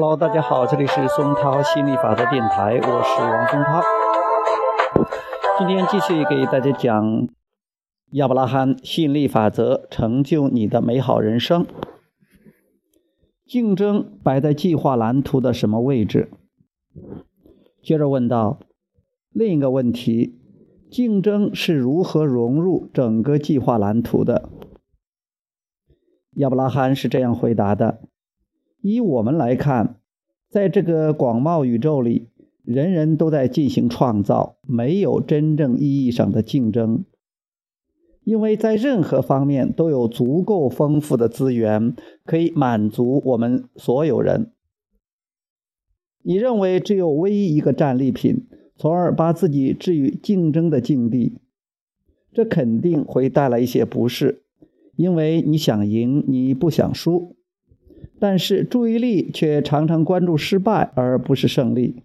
Hello，大家好，这里是松涛心理法则电台，我是王松涛。今天继续给大家讲亚伯拉罕吸引力法则，成就你的美好人生。竞争摆在计划蓝图的什么位置？接着问道，另一个问题，竞争是如何融入整个计划蓝图的？亚伯拉罕是这样回答的。以我们来看，在这个广袤宇宙里，人人都在进行创造，没有真正意义上的竞争。因为在任何方面都有足够丰富的资源，可以满足我们所有人。你认为只有唯一一个战利品，从而把自己置于竞争的境地，这肯定会带来一些不适，因为你想赢，你不想输。但是注意力却常常关注失败，而不是胜利。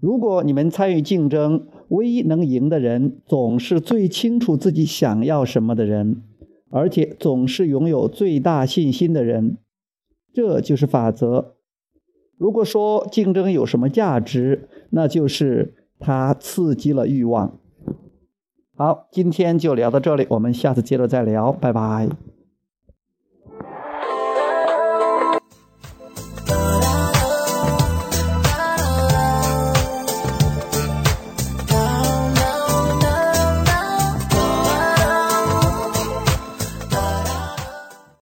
如果你们参与竞争，唯一能赢的人总是最清楚自己想要什么的人，而且总是拥有最大信心的人。这就是法则。如果说竞争有什么价值，那就是它刺激了欲望。好，今天就聊到这里，我们下次接着再聊，拜拜。